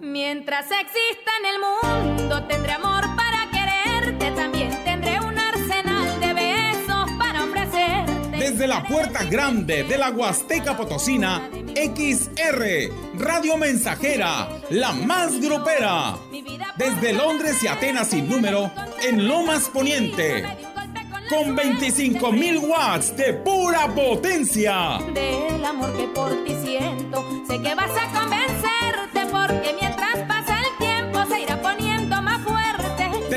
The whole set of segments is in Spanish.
Mientras exista en el mundo tendré amor para quererte, también tendré un arsenal de besos para ofrecerte. Desde la puerta grande de la Huasteca Potosina, XR, Radio Mensajera, la más grupera. Desde Londres y Atenas sin número, en Lomas Poniente. Con 25 mil watts de pura potencia. Del amor que por ti siento, sé que vas a convencerte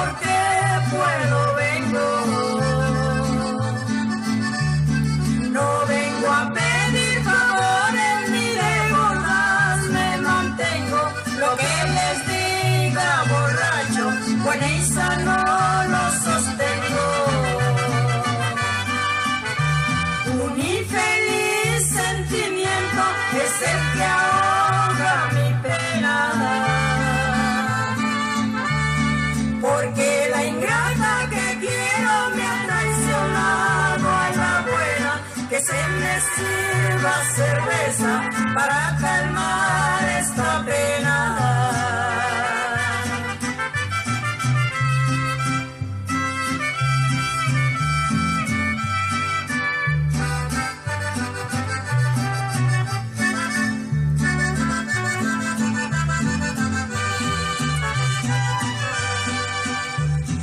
Porque puedo sirva cerveza para calmar esta pena.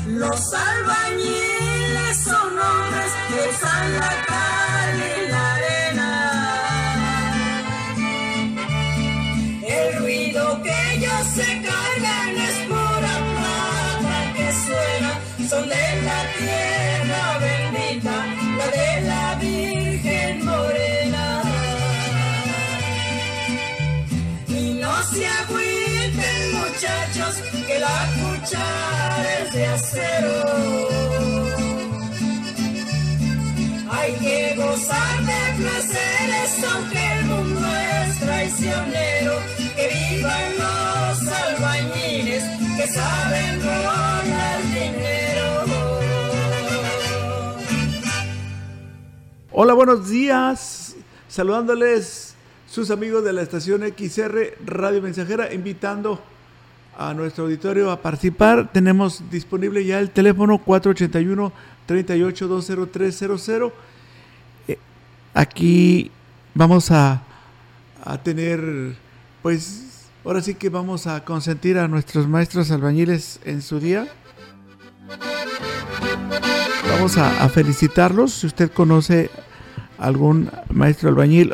Los albañiles son hombres que usan la cuchara es de acero. Hay que gozar de placeres aunque el mundo es traicionero. Que vivan los albañiles que saben robar dinero. Hola, buenos días. Saludándoles sus amigos de la estación XR Radio Mensajera, invitando a nuestro auditorio a participar. Tenemos disponible ya el teléfono 481 3820 Eh, Aquí vamos a, a tener, pues, ahora sí que vamos a consentir a nuestros maestros albañiles en su día. Vamos a, a felicitarlos. Si usted conoce algún maestro albañil,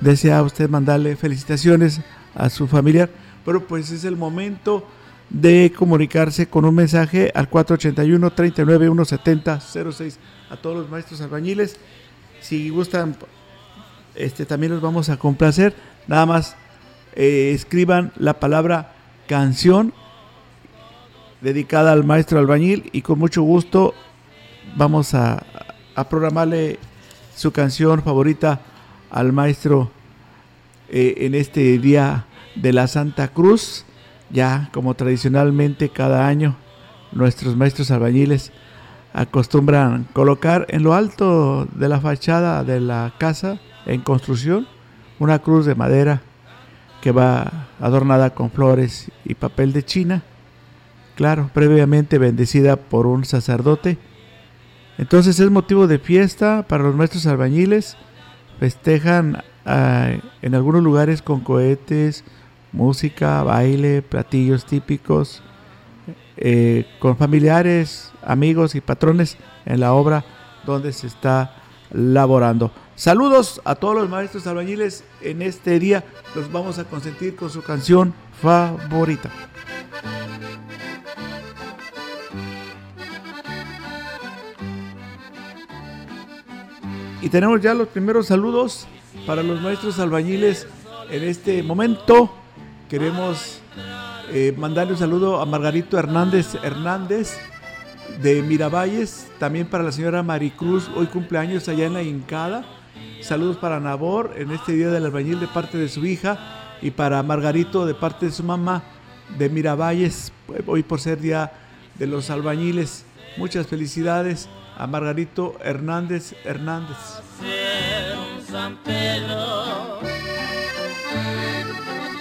desea usted mandarle felicitaciones a su familiar, pero pues es el momento de comunicarse con un mensaje al 481 39 170 06 a todos los maestros albañiles. Si gustan, este también los vamos a complacer. Nada más eh, escriban la palabra canción dedicada al maestro albañil y con mucho gusto vamos a, a programarle su canción favorita al maestro eh, en este día de la Santa Cruz, ya como tradicionalmente cada año nuestros maestros albañiles acostumbran colocar en lo alto de la fachada de la casa en construcción una cruz de madera que va adornada con flores y papel de China, claro, previamente bendecida por un sacerdote. Entonces es motivo de fiesta para los maestros albañiles, festejan ah, en algunos lugares con cohetes, música, baile, platillos típicos, eh, con familiares, amigos y patrones en la obra donde se está laborando. Saludos a todos los maestros albañiles en este día. Los vamos a consentir con su canción favorita. Y tenemos ya los primeros saludos para los maestros albañiles en este momento. Queremos eh, mandarle un saludo a Margarito Hernández Hernández de Miravalles, también para la señora Maricruz, hoy cumpleaños allá en la Incada. Saludos para Nabor en este día del albañil de parte de su hija y para Margarito de parte de su mamá de Miravalles, hoy por ser día de los albañiles. Muchas felicidades a Margarito Hernández Hernández.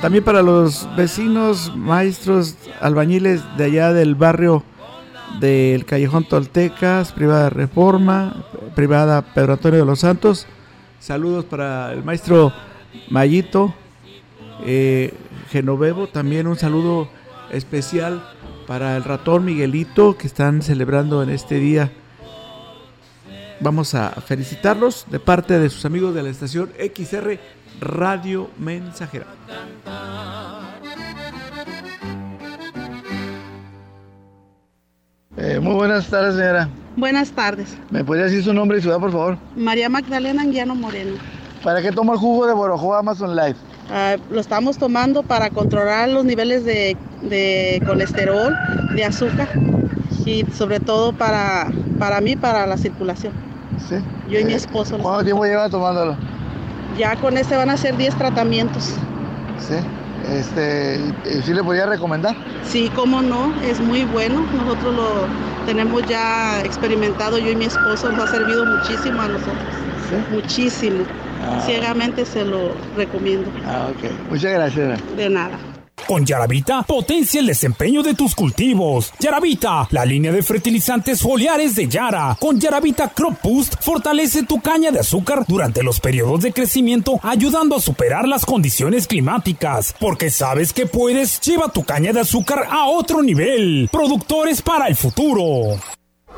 También para los vecinos, maestros, albañiles de allá del barrio del Callejón Toltecas, privada Reforma, privada Pedro Antonio de los Santos. Saludos para el maestro Mayito, eh, Genovevo, también un saludo especial para el ratón Miguelito que están celebrando en este día. Vamos a felicitarlos de parte de sus amigos de la estación XR Radio Mensajera. Eh, muy buenas tardes, señora. Buenas tardes. ¿Me podría decir su nombre y ciudad, por favor? María Magdalena Anguiano Moreno. ¿Para qué toma el jugo de Borojo Amazon Life? Ah, lo estamos tomando para controlar los niveles de, de colesterol, de azúcar y sobre todo para, para mí, para la circulación. ¿Sí? Yo y mi Eh, esposo. lo ¿Cuánto tiempo lleva tomándolo? Ya con este van a ser 10 tratamientos. Sí. Este, ¿y ¿Sí le podría recomendar? Sí, cómo no, es muy bueno. Nosotros lo tenemos ya experimentado, yo y mi esposo, nos ha servido muchísimo a nosotros. Sí. Muchísimo. Ah. Ciegamente se lo recomiendo. Ah, ok. Muchas gracias. De nada. Con Yaravita, potencia el desempeño de tus cultivos. Yaravita, la línea de fertilizantes foliares de Yara. Con Yaravita Crop Boost, fortalece tu caña de azúcar durante los periodos de crecimiento, ayudando a superar las condiciones climáticas. Porque sabes que puedes, lleva tu caña de azúcar a otro nivel. Productores para el futuro.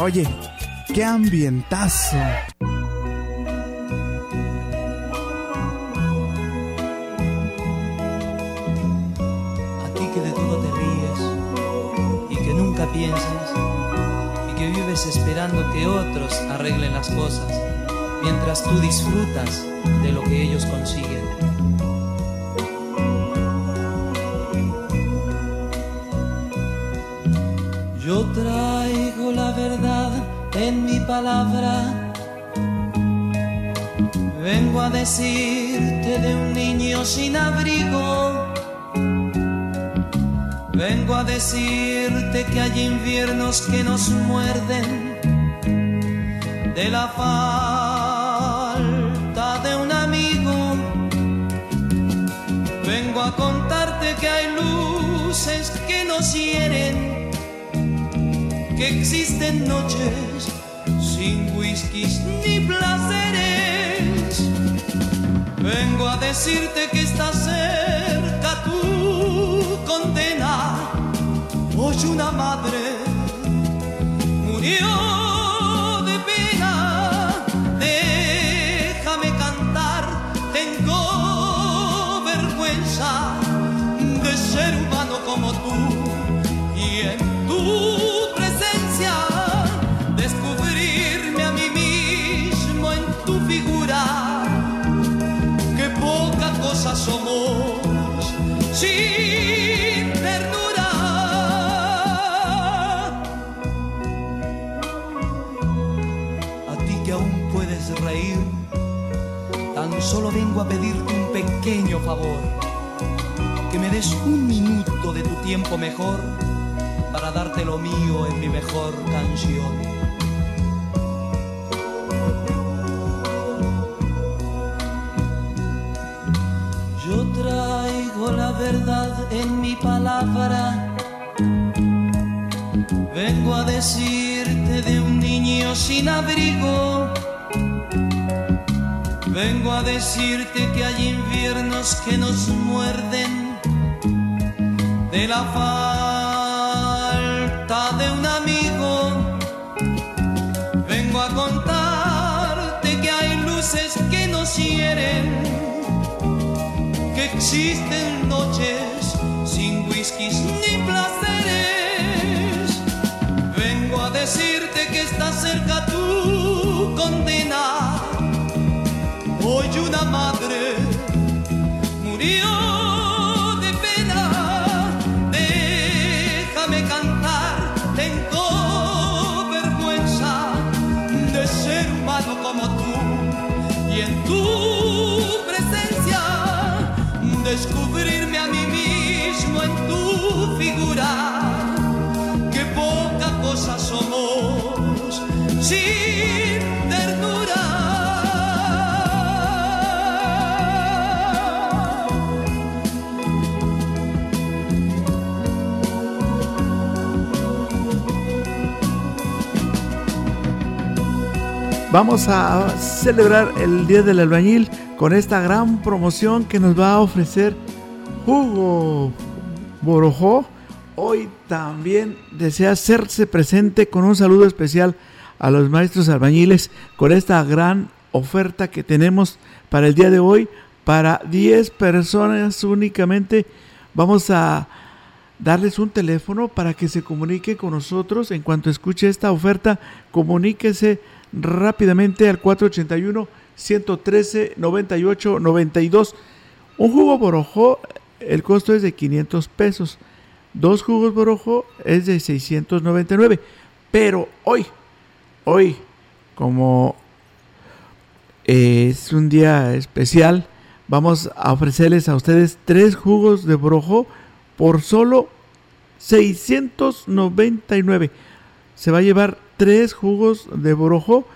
Oye, qué ambientazo. A ti que de todo te ríes y que nunca piensas y que vives esperando que otros arreglen las cosas mientras tú disfrutas de lo que ellos consiguen. Yo traigo la verdad en mi palabra. Vengo a decirte de un niño sin abrigo. Vengo a decirte que hay inviernos que nos muerden de la falta de un amigo. Vengo a contarte que hay luces que nos hieren, que existen noches sin whiskies ni placeres. Vengo a decirte que está cerca tu condena. Hoy una madre murió. Reír, tan solo vengo a pedirte un pequeño favor. Que me des un minuto de tu tiempo mejor para darte lo mío en mi mejor canción. Yo traigo la verdad en mi palabra. Vengo a decirte de un niño sin abrigo. Vengo a decirte que hay inviernos que nos muerden de la falta de un amigo. Vengo a contarte que hay luces que nos hieren que existen noches sin whiskies ni placeres. Vengo a decirte que está cerca tu condena. Una madre murió de pena. Déjame cantar, tengo vergüenza de ser humano como tú. Y en tu presencia descubrirme a mí mismo en tu Vamos a celebrar el Día del Albañil con esta gran promoción que nos va a ofrecer Hugo Borojó. Hoy también desea hacerse presente con un saludo especial a los maestros albañiles con esta gran oferta que tenemos para el día de hoy. Para 10 personas únicamente vamos a darles un teléfono para que se comunique con nosotros. En cuanto escuche esta oferta, comuníquese rápidamente al 481 113 98 92. Un jugo borojó, el costo es de 500 pesos. Dos jugos borojó es de 699. Pero hoy, hoy, como es un día especial, vamos a ofrecerles a ustedes tres jugos de borojó por solo 699. Se va a llevar tres jugos de borojó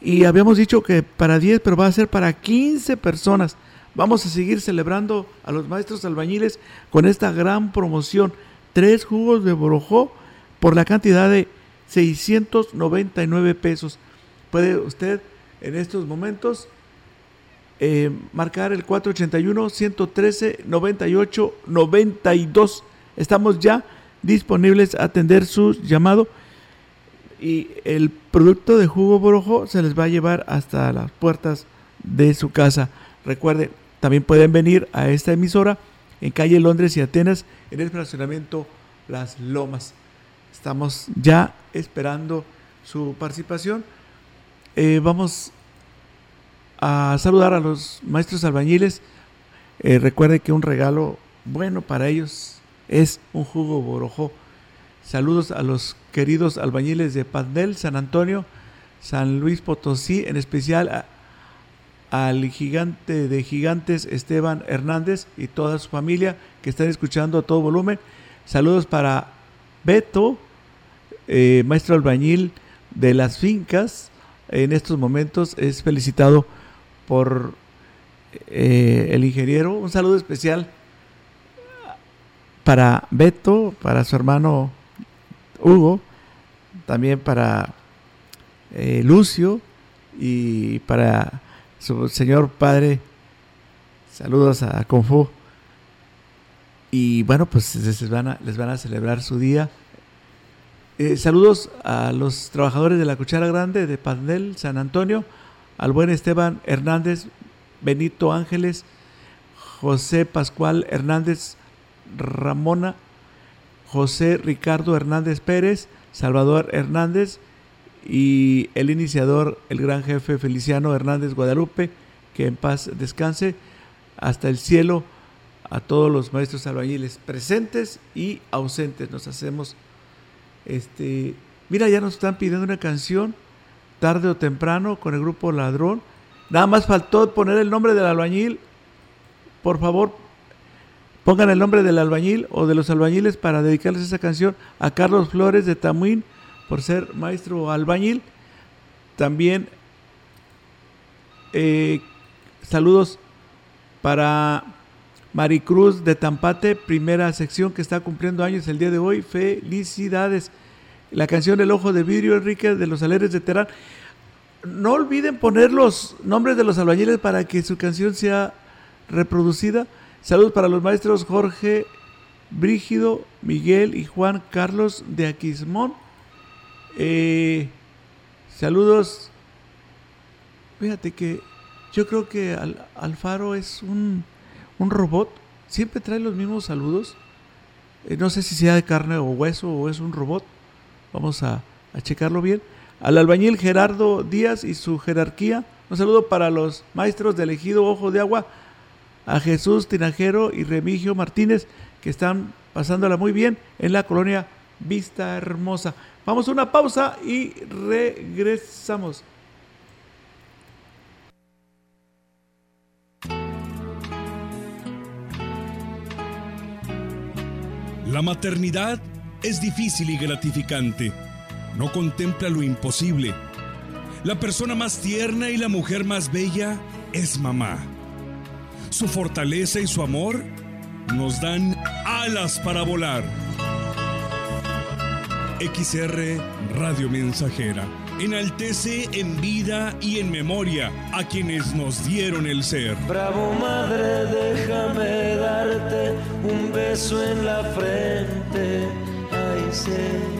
y habíamos dicho que para 10, pero va a ser para 15 personas. Vamos a seguir celebrando a los maestros albañiles con esta gran promoción. Tres jugos de borojó por la cantidad de 699 pesos. Puede usted en estos momentos eh, marcar el 481-113-98-92. Estamos ya disponibles a atender su llamado y el producto de jugo borojo se les va a llevar hasta las puertas de su casa. Recuerden, también pueden venir a esta emisora en calle Londres y Atenas en el fraccionamiento Las Lomas. Estamos ya esperando su participación. Eh, vamos a saludar a los maestros albañiles. Eh, recuerde que un regalo bueno para ellos es un jugo borojó. Saludos a los queridos albañiles de Pandel, San Antonio, San Luis Potosí, en especial al gigante de gigantes Esteban Hernández y toda su familia que están escuchando a todo volumen. Saludos para Beto, eh, maestro albañil de las fincas. En estos momentos es felicitado por eh, el ingeniero. Un saludo especial para Beto, para su hermano Hugo, también para eh, Lucio y para su señor padre. Saludos a Confu. Y bueno, pues les van a, les van a celebrar su día. Eh, saludos a los trabajadores de la Cuchara Grande de Pandel, San Antonio, al buen Esteban Hernández, Benito Ángeles, José Pascual Hernández Ramona, José Ricardo Hernández Pérez, Salvador Hernández y el iniciador, el gran jefe Feliciano Hernández Guadalupe, que en paz descanse hasta el cielo a todos los maestros albañiles presentes y ausentes. Nos hacemos este, mira, ya nos están pidiendo una canción tarde o temprano con el grupo Ladrón. Nada más faltó poner el nombre del albañil. Por favor, pongan el nombre del albañil o de los albañiles para dedicarles esa canción a Carlos Flores de Tamuín por ser maestro albañil. También eh, saludos para Maricruz de Tampate, primera sección que está cumpliendo años el día de hoy. Felicidades. La canción El Ojo de Vidrio, Enrique, de los Aleres de Terán. No olviden poner los nombres de los albañiles para que su canción sea reproducida. Saludos para los maestros Jorge, Brígido, Miguel y Juan Carlos de Aquismón. Eh, saludos. Fíjate que yo creo que Alfaro es un un robot siempre trae los mismos saludos. Eh, no sé si sea de carne o hueso o es un robot. Vamos a, checarlo bien. Al albañil Gerardo Díaz y su jerarquía. Un saludo para los maestros de elegido Ojo de Agua, a Jesús Tinajero y Remigio Martínez, que están pasándola muy bien en la colonia Vista Hermosa. Vamos a una pausa y regresamos. La maternidad es difícil y gratificante. No contempla lo imposible. La persona más tierna y la mujer más bella es mamá. Su fortaleza y su amor nos dan alas para volar. XR Radio Mensajera enaltece en vida y en memoria a quienes nos dieron el ser. Bravo madre, déjame darte un beso en la frente. Ay,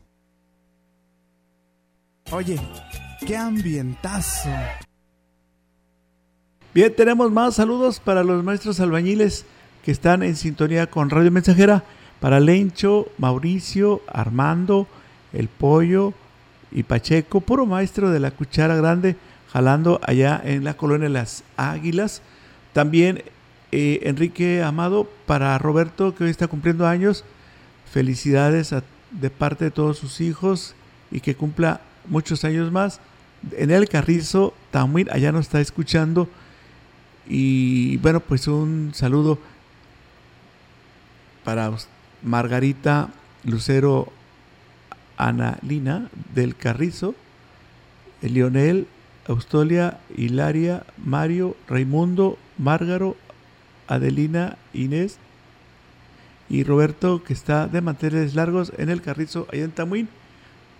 Oye, qué ambientazo. Bien, tenemos más saludos para los maestros albañiles que están en sintonía con Radio Mensajera. Para Lencho, Mauricio, Armando, El Pollo y Pacheco, puro maestro de la cuchara grande, jalando allá en la colonia Las Águilas. También eh, Enrique Amado, para Roberto, que hoy está cumpliendo años. Felicidades de parte de todos sus hijos y que cumpla muchos años más. En el Carrizo, también allá nos está escuchando. Y bueno, pues un saludo para Margarita Lucero Analina del Carrizo, Lionel, Austolia, Hilaria, Mario, Raimundo, Márgaro, Adelina, Inés y Roberto, que está de manteles largos en el Carrizo, allá en Tamuín.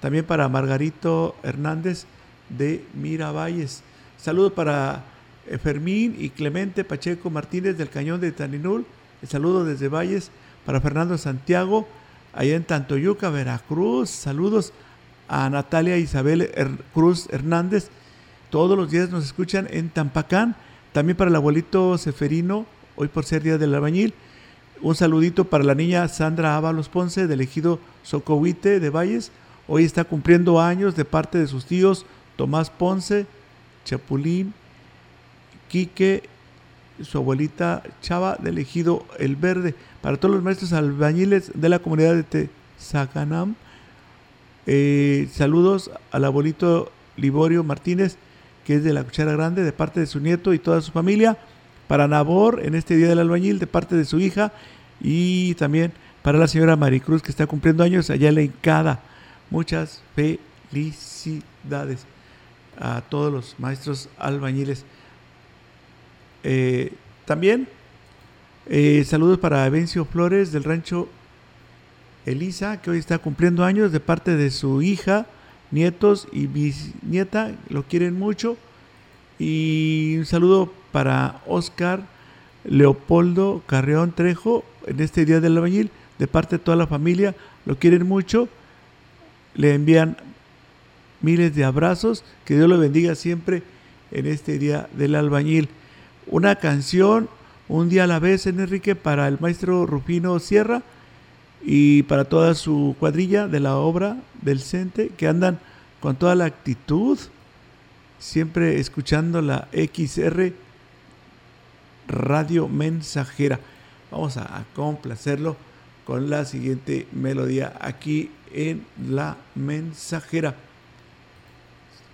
También para Margarito Hernández de Miravalles. Saludos para eh, Fermín y Clemente Pacheco Martínez del Cañón de Taninul. El saludo desde Valles para Fernando Santiago, allá en Tantoyuca, Veracruz. Saludos a Natalia Isabel Cruz Hernández. Todos los días nos escuchan en Tampacán. También para el abuelito Seferino hoy por ser Día del Albañil. Un saludito para la niña Sandra Ábalos Ponce del ejido Socohuite de Valles. Hoy está cumpliendo años de parte de sus tíos Tomás Ponce, Chapulín, Quique, su abuelita Chava del ejido El Verde. Para todos los maestros albañiles de la comunidad de Tezacanam. Eh, saludos al abuelito Liborio Martínez, que es de la Cuchara Grande, de parte de su nieto y toda su familia para Nabor en este Día del Albañil de parte de su hija y también para la señora Maricruz que está cumpliendo años allá en la. Muchas felicidades a todos los maestros albañiles. Eh, también eh, saludos para Evencio Flores del rancho Elisa, que hoy está cumpliendo años de parte de su hija, nietos y bisnieta, lo quieren mucho. Y un saludo para Oscar Leopoldo Carreón Trejo en este Día del Albañil, de parte de toda la familia, lo quieren mucho, le envían miles de abrazos, que Dios lo bendiga siempre en este Día del Albañil. Una canción, un día a la vez, en Enrique, para el maestro Rufino Sierra y para toda su cuadrilla de la obra del CENTE, que andan con toda la actitud, siempre escuchando la XR Radio Mensajera. Vamos a complacerlo con la siguiente melodía aquí en La Mensajera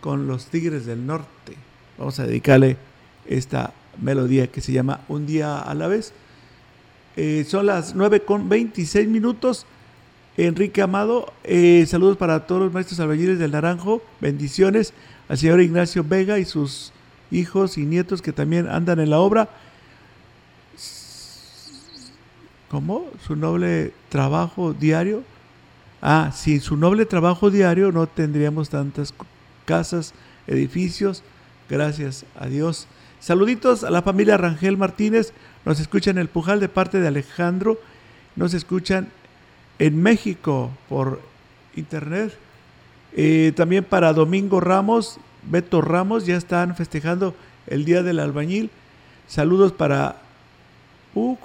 con los Tigres del Norte. Vamos a dedicarle esta melodía que se llama Un día a la vez. Eh, son las 9 con 26 minutos. Enrique Amado, eh, saludos para todos los maestros albañiles del Naranjo. Bendiciones al señor Ignacio Vega y sus hijos y nietos que también andan en la obra. ¿Cómo? Su noble trabajo diario. Ah, sin su noble trabajo diario no tendríamos tantas casas, edificios. Gracias a Dios. Saluditos a la familia Rangel Martínez. Nos escuchan en el Pujal de parte de Alejandro. Nos escuchan en México por internet. Eh, también para Domingo Ramos, Beto Ramos, ya están festejando el Día del Albañil. Saludos para Uk,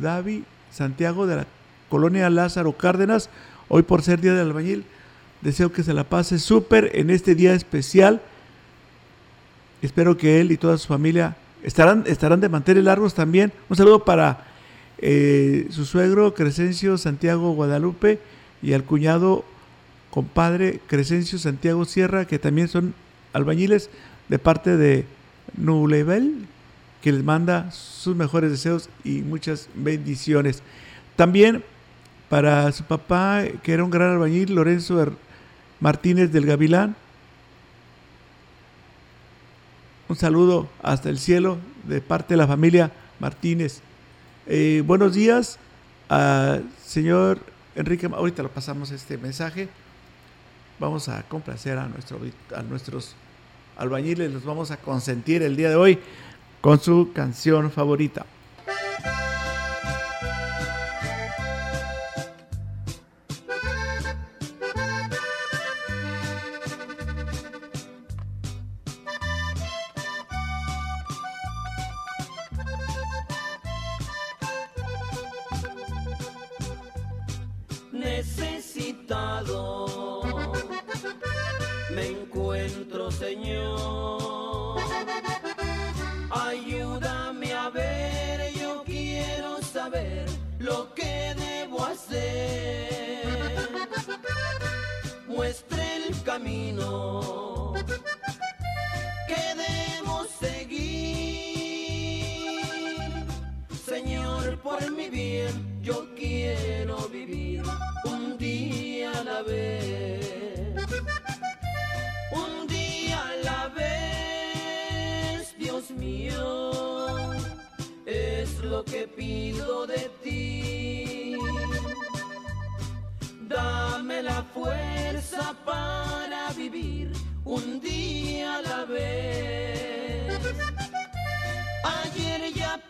David, Santiago de la colonia Lázaro Cárdenas. Hoy por ser Día del Albañil, deseo que se la pase súper en este día especial. Espero que él y toda su familia estarán, estarán de mantener largos también. Un saludo para eh, su suegro Crescencio Santiago Guadalupe y al cuñado compadre Crescencio Santiago Sierra, que también son albañiles de parte de Nulebel, que les manda sus mejores deseos y muchas bendiciones. También para su papá, que era un gran albañil, Lorenzo Martínez del Gavilán. Un saludo hasta el cielo de parte de la familia Martínez. Eh, buenos días, señor Enrique. Ahorita lo pasamos este mensaje. Vamos a complacer a, a nuestros albañiles, los vamos a consentir el día de hoy con su canción favorita.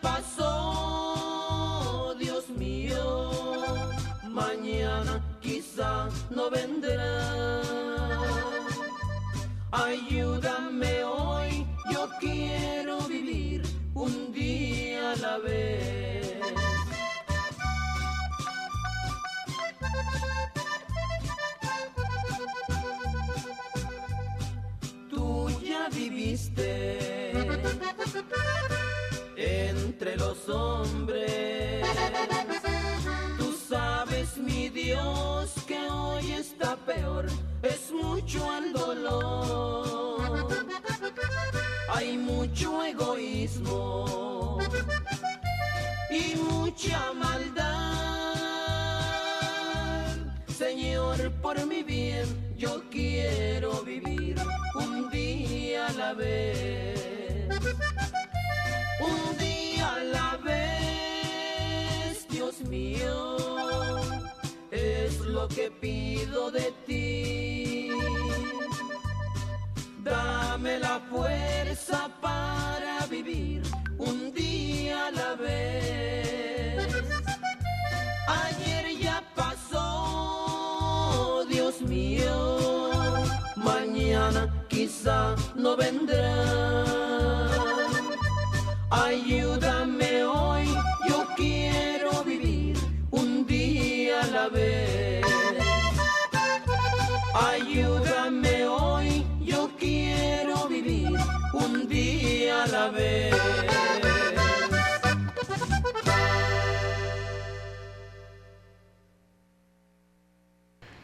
Pasó, Dios mío, mañana quizá no vendrá. Ayúdame hoy, yo quiero vivir un día a la vez. Los hombres. Tú sabes, mi Dios, que hoy está peor. Es mucho el dolor. Hay mucho egoísmo y mucha maldad. Señor, por mi bien, yo quiero vivir un día a la vez. Un que pido de ti. Dame la fuerza para vivir un día a la vez. Ayer ya pasó, Dios mío, mañana quizá no vendrá. Ayúdame hoy, vez.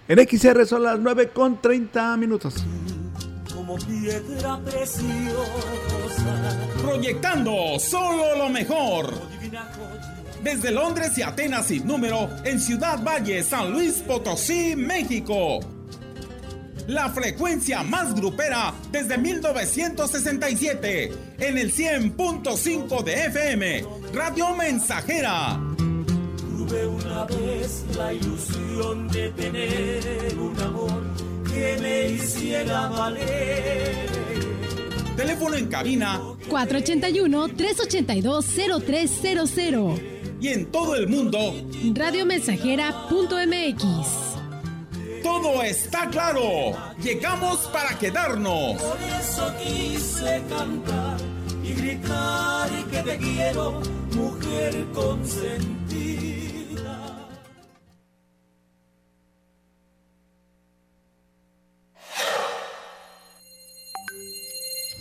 En XR son las 9 con 30 minutos. Como piedra preciosa. Proyectando solo lo mejor. Desde Londres y Atenas sin número, en Ciudad Valle, San Luis Potosí, México. La frecuencia más grupera desde 1967, en el 100.5 de FM, Radio Mensajera. Tuve una vez la ilusión de tener un amor que me hiciera valer. Teléfono en cabina 481-382-0300. y en todo el mundo, Radiomensajera.mx. todo está claro. Llegamos para quedarnos. Por eso quise cantar y gritar que te quiero, mujer consentida.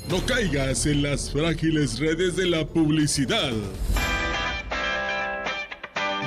No caigas en las frágiles redes de la publicidad.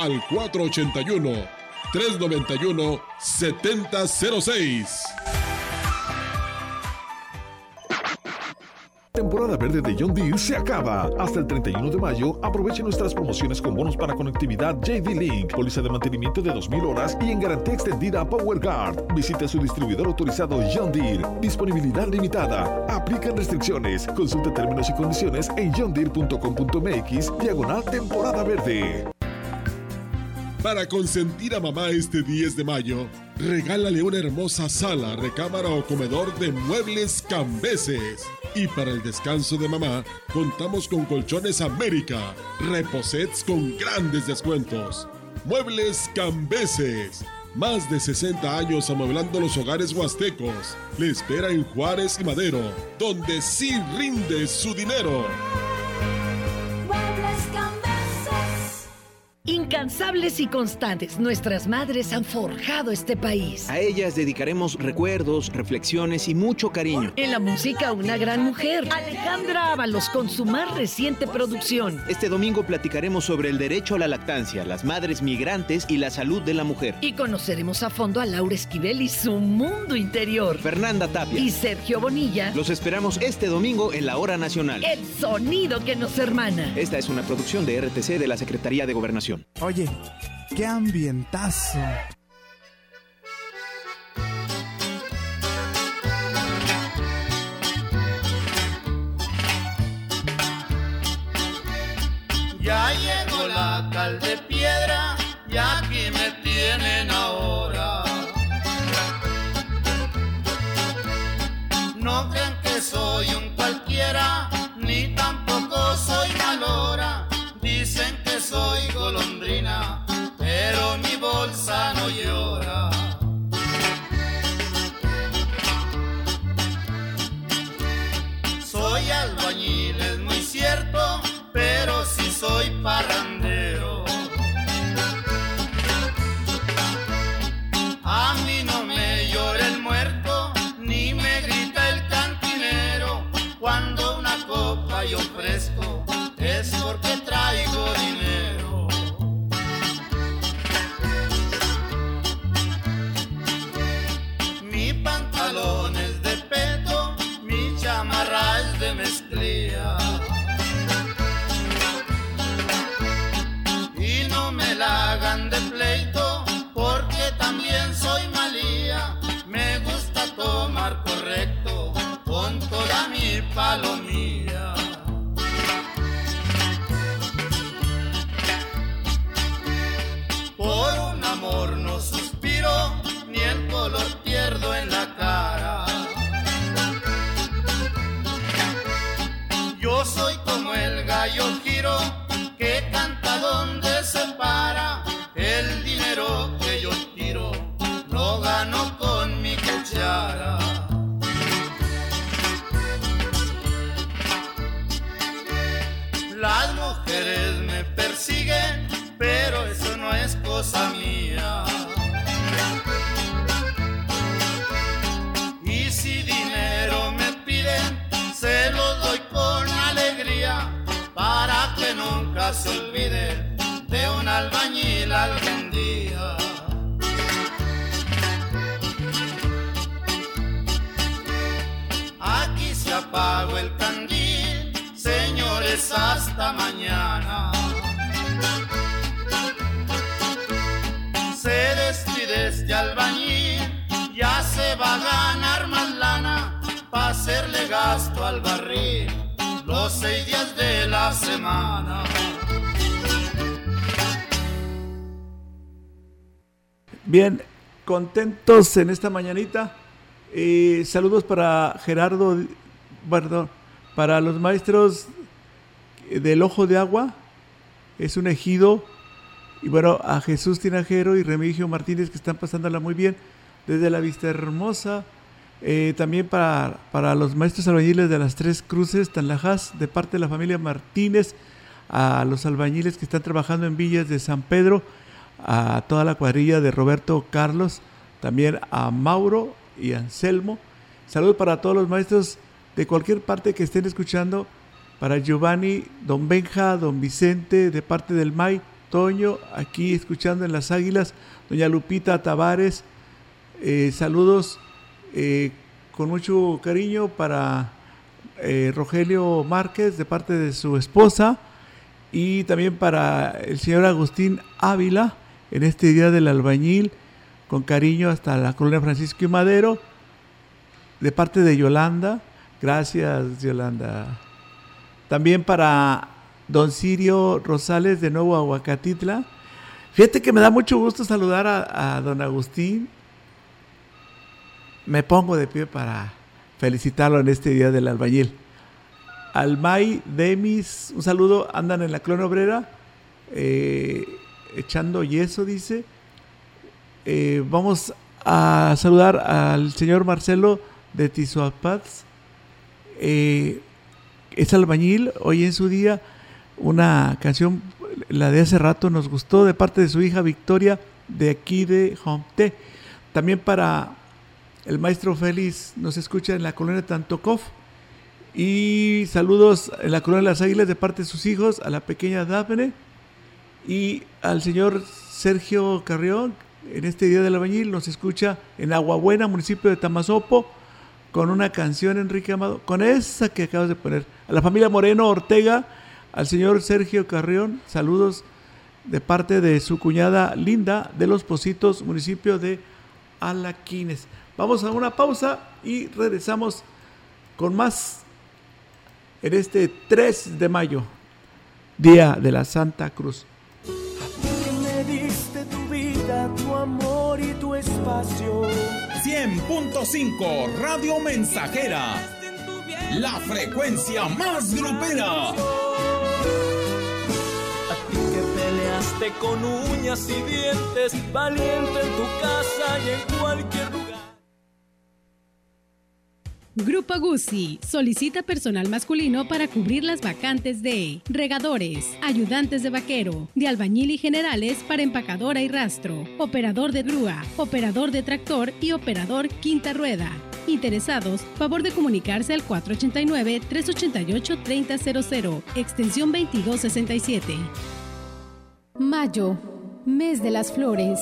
al 481-391-7006. Temporada verde de John Deere se acaba. Hasta el 31 de mayo, aproveche nuestras promociones con bonos para conectividad JD Link, póliza de mantenimiento de 2.000 horas y en garantía extendida PowerGuard. Visite su distribuidor autorizado John Deere. Disponibilidad limitada. Aplican restricciones. Consulte términos y condiciones en johndeere.com.mx diagonal temporada verde. Para consentir a mamá este 10 de mayo, regálale una hermosa sala, recámara o comedor de muebles cambeses. Y para el descanso de mamá, contamos con Colchones América, reposets con grandes descuentos. Muebles cambeses. Más de 60 años amueblando los hogares huastecos. Le espera en Juárez y Madero, donde sí rinde su dinero. Incansables y constantes, nuestras madres han forjado este país. A ellas dedicaremos recuerdos, reflexiones y mucho cariño. En la música, una gran mujer, Alejandra Ábalos, con su más reciente producción. Este domingo platicaremos sobre el derecho a la lactancia, las madres migrantes y la salud de la mujer. Y conoceremos a fondo a Laura Esquivel y su mundo interior. Fernanda Tapia. Y Sergio Bonilla. Los esperamos este domingo en la Hora Nacional. El sonido que nos hermana. Esta es una producción de RTC de la Secretaría de Gobernación. Oye, qué ambientazo. Ya llegó la cal de piedra se olviden de un albañil algún día. Aquí se apagó el candil, señores, hasta mañana. Se despide este albañil, ya se va a ganar más lana, pa' hacerle gasto al barril los seis días de la semana. Bien, contentos en esta mañanita. Eh, saludos para Gerardo, perdón, para los maestros del Ojo de Agua. Es un ejido. Y bueno, a Jesús Tinajero y Remigio Martínez que están pasándola muy bien desde la Vista Hermosa. Eh, también para, para los maestros albañiles de las Tres Cruces, Tanlajas, de parte de la familia Martínez, a los albañiles que están trabajando en Villas de San Pedro, a toda la cuadrilla de Roberto Carlos, también a Mauro y Anselmo. Saludos para todos los maestros de cualquier parte que estén escuchando, para Giovanni, don Benja, don Vicente, de parte del MAI, Toño, aquí escuchando en las Águilas, doña Lupita Tavares, eh, saludos eh, con mucho cariño para eh, Rogelio Márquez de parte de su esposa. Y también para el señor Agustín Ávila en este día del albañil con cariño hasta la colonia Francisco y Madero. De parte de Yolanda gracias Yolanda. También para don Sirio Rosales de Nuevo Aguacatitla. Fíjate que me da mucho gusto saludar a, don Agustín. Me pongo de pie para felicitarlo en este día del albañil. Almay, Demis, un saludo, andan en la clona obrera, eh, echando yeso, dice. Eh, vamos a saludar al señor Marcelo de Tizuapaz. Eh, es albañil, hoy en su día, una canción, la de hace rato, nos gustó de parte de su hija Victoria, de aquí de Homte. También para el maestro Félix nos escucha en la colonia Tantokov. Y saludos en la colonia de las Águilas de parte de sus hijos, a la pequeña Dafne y al señor Sergio Carrión. En este día del albañil nos escucha en Aguabuena, municipio de Tamazopo, con una canción, Enrique Amado, con esa que acabas de poner. A la familia Moreno Ortega, al señor Sergio Carrión, saludos de parte de su cuñada Linda de Los Positos, municipio de Alaquines. Vamos a una pausa y regresamos con más en este 3 de mayo Día de la Santa Cruz. Amor y tu espacio. 100.5 Radio Mensajera. La frecuencia más grupera. A ti que peleaste con uñas y dientes, valiente en tu casa y en cualquier lugar. Grupo Guzzi solicita personal masculino para cubrir las vacantes de regadores, ayudantes de vaquero, de albañil y generales para empacadora y rastro, operador de grúa, operador de tractor y operador quinta rueda. Interesados, favor de comunicarse al 489-388-3000, extensión 2267. Mayo, mes de las flores.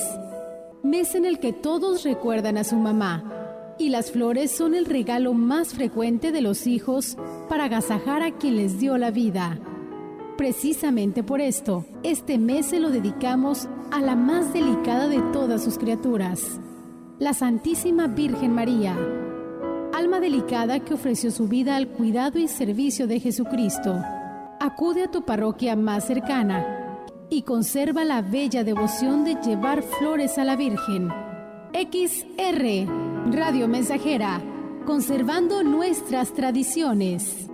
Mes en el que todos recuerdan a su mamá y las flores son el regalo más frecuente de los hijos para agasajar a quien les dio la vida. Precisamente por esto, este mes se lo dedicamos a la más delicada de todas sus criaturas, la Santísima Virgen María, alma delicada que ofreció su vida al cuidado y servicio de Jesucristo. Acude a tu parroquia más cercana y conserva la bella devoción de llevar flores a la Virgen. XR Radio Mensajera, conservando nuestras tradiciones.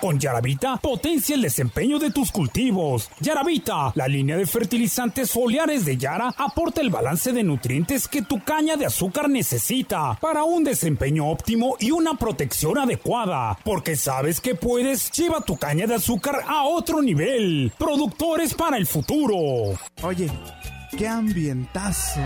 Con Yaravita, potencia el desempeño de tus cultivos. Yaravita, la línea de fertilizantes foliares de Yara, aporta el balance de nutrientes que tu caña de azúcar necesita para un desempeño óptimo y una protección adecuada. Porque sabes que puedes, lleva tu caña de azúcar a otro nivel. Productores para el futuro. Oye, qué ambientazo.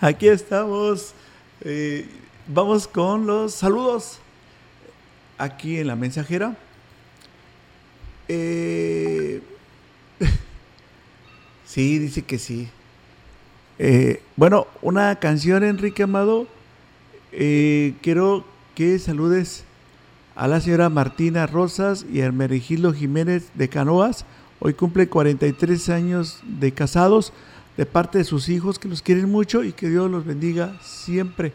Aquí estamos. Eh, vamos con los saludos. Aquí en la mensajera. Eh, sí, dice que sí. Eh, bueno, una canción, Enrique Amado. Eh, quiero que saludes a la señora Martina Rosas y a Hermenegildo Jiménez de Canoas. Hoy cumple 43 años de casados de parte de sus hijos que los quieren mucho y que Dios los bendiga siempre.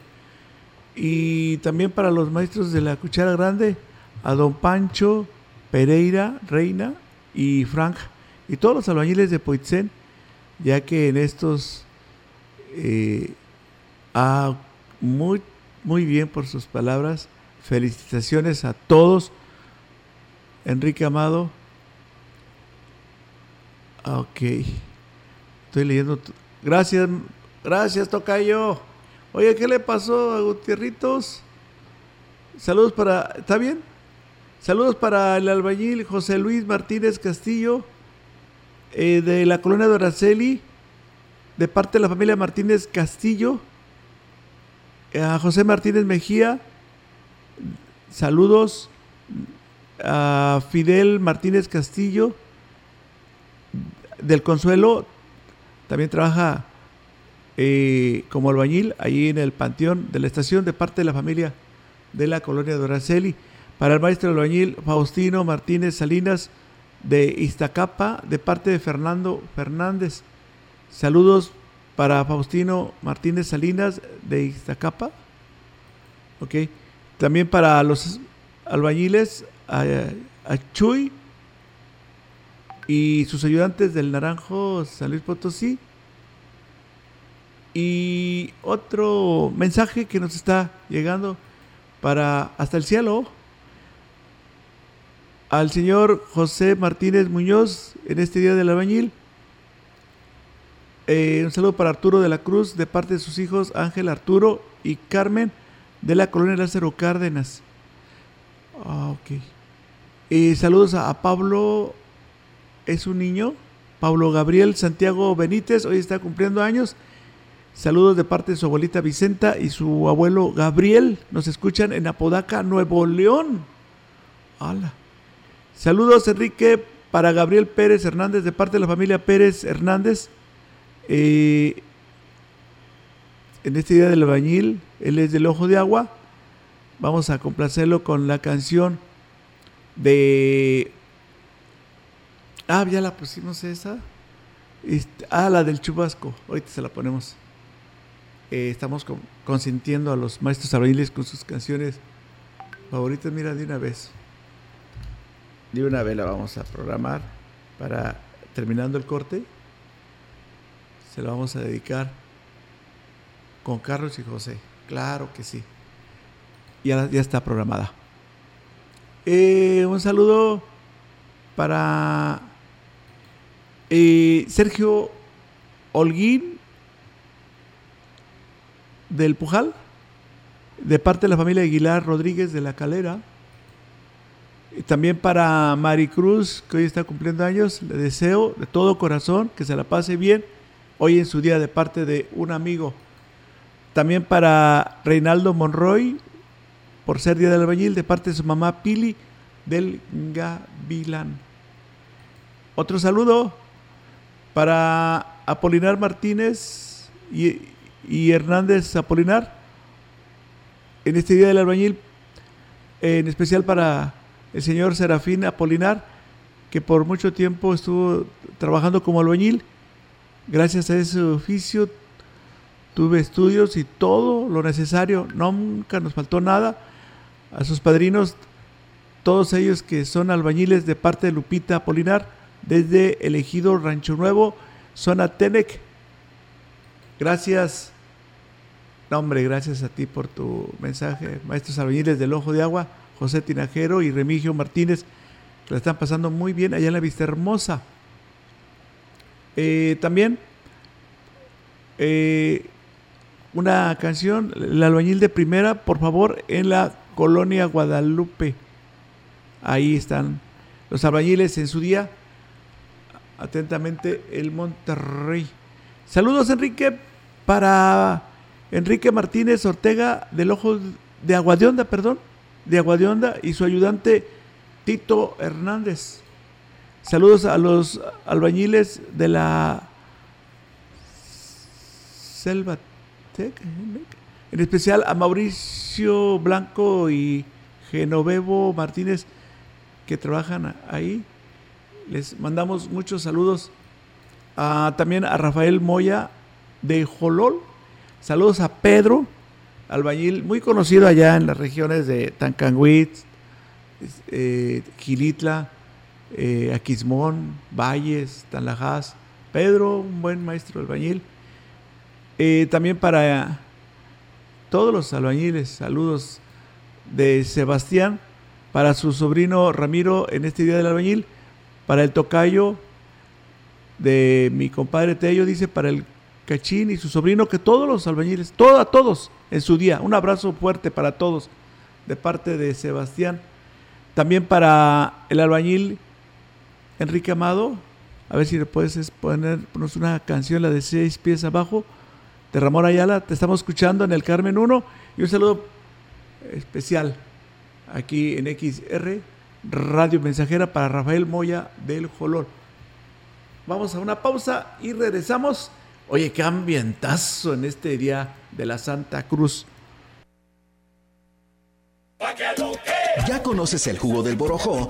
Y también para los maestros de la cuchara grande, a don Pancho Pereira, Reina y Frank y todos los albañiles de Poitzen, ya que en estos eh, muy, muy bien por sus palabras. Felicitaciones a todos. Enrique Amado. Ok. Estoy leyendo. Gracias, gracias, Tocayo. Oye, ¿qué le pasó a Gutierritos? Saludos para. ¿Está bien? Saludos para el albañil José Luis Martínez Castillo, eh, de la colonia de Araceli, de parte de la familia Martínez Castillo. A José Martínez Mejía, saludos. A Fidel Martínez Castillo, del Consuelo, también trabaja eh, como albañil allí en el panteón de la estación de parte de la familia de la colonia de Oraceli. Para el maestro albañil Faustino Martínez Salinas de Iztacapa de parte de Fernando Fernández. Saludos para Faustino Martínez Salinas de Iztacapa. También para los albañiles a, a Chuy y sus ayudantes del Naranjo San Luis Potosí y otro mensaje que nos está llegando para hasta el cielo al señor José Martínez Muñoz en este día del albañil. Eh, un saludo para Arturo de la Cruz de parte de sus hijos Ángel Arturo y Carmen de la colonia Lázaro Cárdenas. Ah, ok. Eh, saludos a, a Pablo, es un niño. Pablo Gabriel Santiago Benítez, hoy está cumpliendo años Saludos de parte de su abuelita Vicenta y su abuelo Gabriel. Nos escuchan en Apodaca, Nuevo León. Hola. Saludos, Enrique, para Gabriel Pérez Hernández, de parte de la familia Pérez Hernández. Eh, en este día del albañil, él es del Ojo de Agua. Vamos a complacerlo con la canción de. Ah, ya la pusimos esa. Este, ah, la del chubasco. Ahorita se la ponemos. Eh, estamos consintiendo a los maestros albañiles con sus canciones favoritas. Mira, de una vez. De una vez la vamos a programar para terminando el corte. Se la vamos a dedicar con Carlos y José. Claro que sí. Ya, ya está programada. Eh, un saludo para eh, Sergio Holguín del Pujal, de parte de la familia Aguilar Rodríguez de la Calera. También para Maricruz, que hoy está cumpliendo años, le deseo de todo corazón que se la pase bien hoy en su día de parte de un amigo. También para Reinaldo Monroy, por ser día del albañil, de parte de su mamá Pili del Gavilán. Otro saludo para Apolinar Martínez y, Hernández Apolinar en este día del albañil, en especial para el señor Serafín Apolinar, que por mucho tiempo estuvo trabajando como albañil. Gracias a ese oficio tuve estudios y todo lo necesario, nunca nos faltó nada. A sus padrinos, todos ellos que son albañiles de parte de Lupita Apolinar, desde elegido Rancho Nuevo, zona Tenec. Gracias hombre, gracias a ti por tu mensaje. Maestros albañiles del Ojo de Agua, José Tinajero y Remigio Martínez, que la están pasando muy bien allá en la Vista Hermosa. Eh, también eh, una canción, El albañil de primera, por favor, en la colonia Guadalupe. Ahí están los albañiles en su día. Atentamente, el Monterrey. Saludos, Enrique, para Enrique Martínez Ortega del Ojo de Agua de Onda, perdón, de Agua de Onda y su ayudante Tito Hernández. Saludos a los albañiles de la Selva en especial a Mauricio Blanco y Genovevo Martínez que trabajan ahí. Les mandamos muchos saludos. también a Rafael Moya de Jolol. Saludos a Pedro, albañil muy conocido allá en las regiones de Tancanguit, eh, Gilitla, eh, Aquismón, Valles, Tanlajas. Pedro, un buen maestro albañil. Eh, también para todos los albañiles, saludos de Sebastián, para su sobrino Ramiro en este día del albañil, para el tocayo de mi compadre Tello, dice, para el Cachín y su sobrino, que todos los albañiles, todos, todos en su día, un abrazo fuerte para todos de parte de Sebastián. También para el albañil Enrique Amado, a ver si le puedes ponernos una canción, la de seis pies abajo, de Ramón Ayala, te estamos escuchando en el Carmen 1 y un saludo especial aquí en XR, Radio Mensajera para Rafael Moya del Jolor. Vamos a una pausa y regresamos. Oye, qué ambientazo en este día de la Santa Cruz. ¿Ya conoces el jugo del borojó?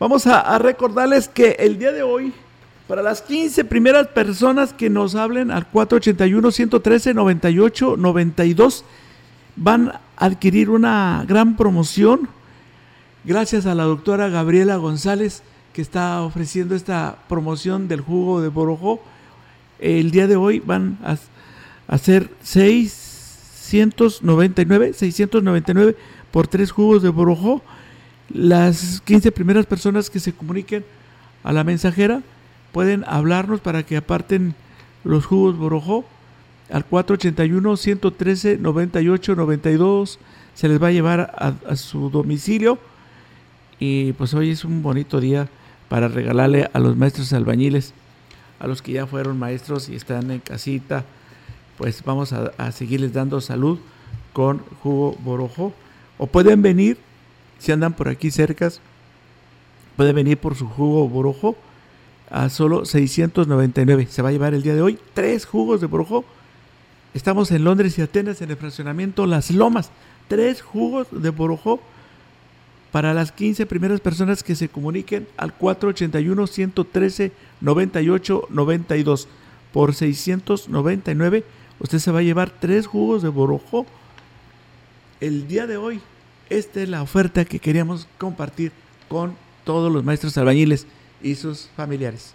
Vamos a, recordarles que el día de hoy, para las 15 primeras personas que nos hablen al 481-113-98-92, van a adquirir una gran promoción gracias a la doctora Gabriela González que está ofreciendo esta promoción del jugo de Borojó. El día de hoy van a hacer 699, 699 por tres jugos de Borojó las 15 primeras personas que se comuniquen a la mensajera pueden hablarnos para que aparten los jugos Borojó al 481-113-98-92. Se les va a llevar a, su domicilio. Y pues hoy es un bonito día para regalarle a los maestros albañiles, a los que ya fueron maestros y están en casita. Pues vamos a, seguirles dando salud con jugo Borojó. O pueden venir si andan por aquí cercas, puede venir por su jugo borojo a solo 699. Se va a llevar el día de hoy tres jugos de borojo. Estamos en Londres y Atenas en el fraccionamiento Las Lomas. Tres jugos de borojo para las 15 primeras personas que se comuniquen al 481-113-98-92. Por 699, usted se va a llevar tres jugos de borojo el día de hoy esta es la oferta que queríamos compartir con todos los maestros albañiles y sus familiares.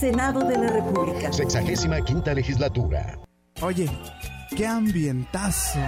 Senado de la República. Sexagésima quinta legislatura. Oye, qué ambientazo.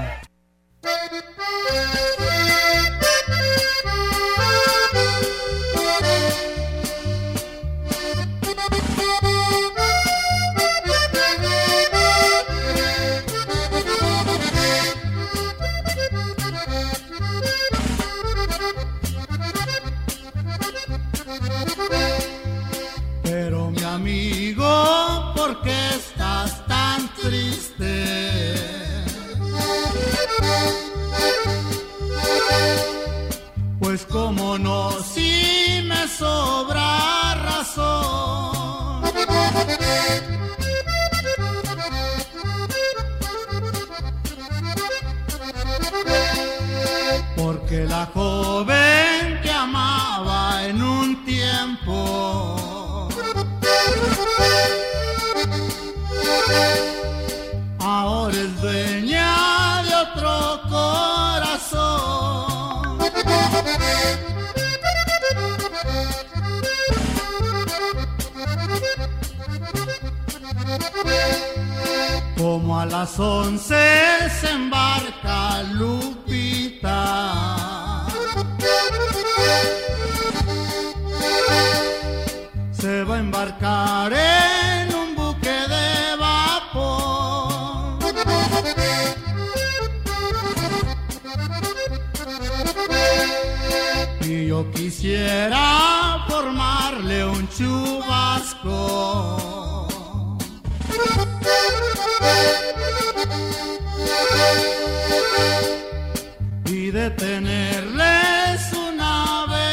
Detenerle su navegación.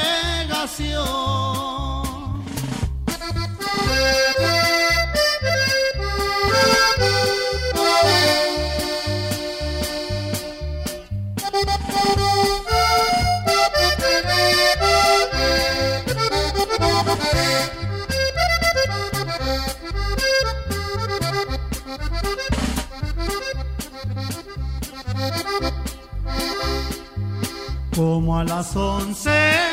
A las once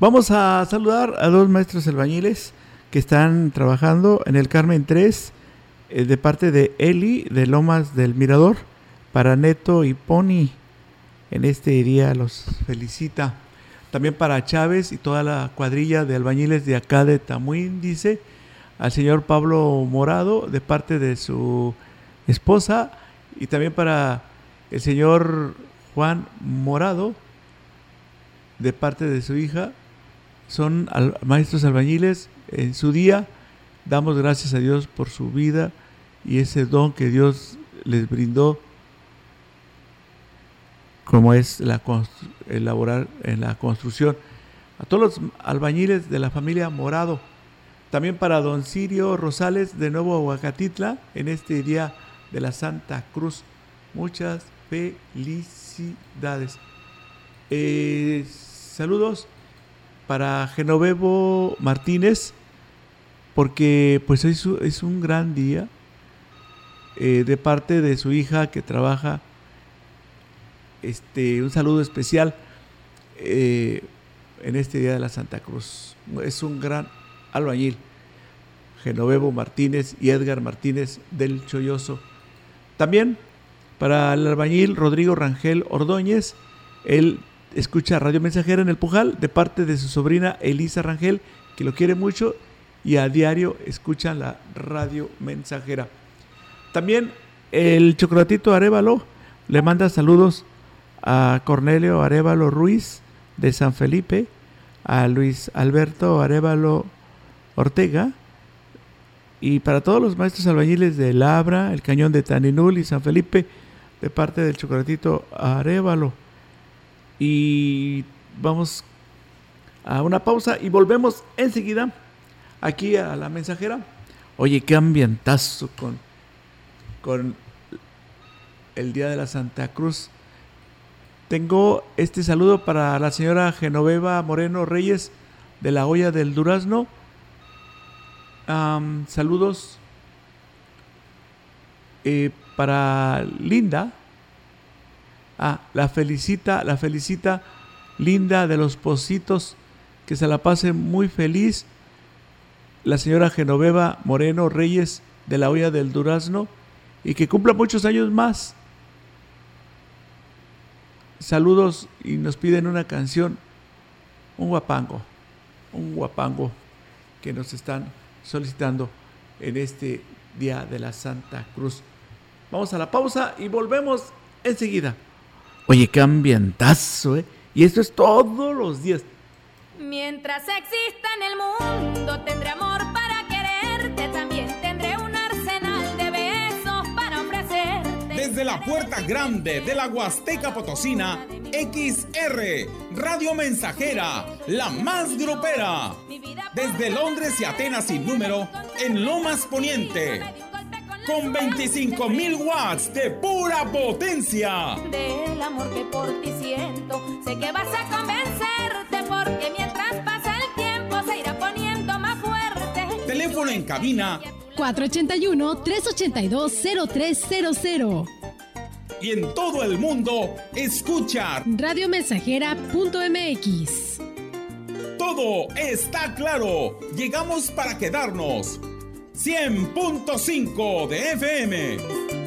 Vamos a saludar a dos maestros albañiles que están trabajando en el Carmen 3 eh, de parte de Eli de Lomas del Mirador para Neto y Pony. En este día los felicita. También para Chávez y toda la cuadrilla de albañiles de acá de Tamuín, dice al señor Pablo Morado de parte de su esposa y también para el señor Juan Morado de parte de su hija. Son maestros albañiles en su día. Damos gracias a Dios por su vida y ese don que Dios les brindó como es la elaborar en la construcción. A todos los albañiles de la familia Morado. También para don Sirio Rosales de Nuevo Aguacatitla en este día de la Santa Cruz. Muchas felicidades. Eh, saludos para Genovevo Martínez porque pues es, un gran día eh, de parte de su hija que trabaja este, un saludo especial eh, en este día de la Santa Cruz. Es un gran albañil, Genovevo Martínez y Edgar Martínez del Cholloso. También para el albañil Rodrigo Rangel Ordóñez, él escucha Radio Mensajera en el Pujal de parte de su sobrina Elisa Rangel, que lo quiere mucho y a diario escucha la Radio Mensajera. También el Chocolatito Arevalo le manda saludos a Cornelio Arevalo Ruiz de San Felipe, a Luis Alberto Arevalo Ortega y para todos los maestros albañiles de Labra, el Cañón de Taninul y San Felipe de parte del Chocolatito Arevalo. Y vamos a una pausa y volvemos enseguida aquí a la mensajera. Oye, qué ambientazo con, con el Día de la Santa Cruz. Tengo este saludo para la señora Genoveva Moreno Reyes de la olla del Durazno. Saludos eh, para Linda. Ah, la felicita, la felicita Linda de los Positos. Que se la pase muy feliz. La señora Genoveva Moreno Reyes de la olla del Durazno. Y que cumpla muchos años más. saludos y nos piden una canción, un guapango, un guapango que nos están solicitando en este día de la Santa Cruz. Vamos a la pausa y volvemos enseguida. Oye, qué ambientazo, ¿eh? Y esto es todos los días. Mientras exista en el mundo, tendré amor para quererte. También tendré un arsenal de besos para ofrecerte. Desde la puerta grande de la Huasteca Potosina, XR, Radio Mensajera, la más grupera. Desde Londres y Atenas sin número, en Lomas Poniente. Con 25 mil watts de pura potencia. Del amor que por ti siento, sé que vas a convencerte porque mientras pasa el tiempo se irá poniendo más fuerte. Teléfono en cabina 481-382-0300. y en todo el mundo, escucha. Radiomensajera.mx. Todo está claro. Llegamos para quedarnos. 100.5 de FM.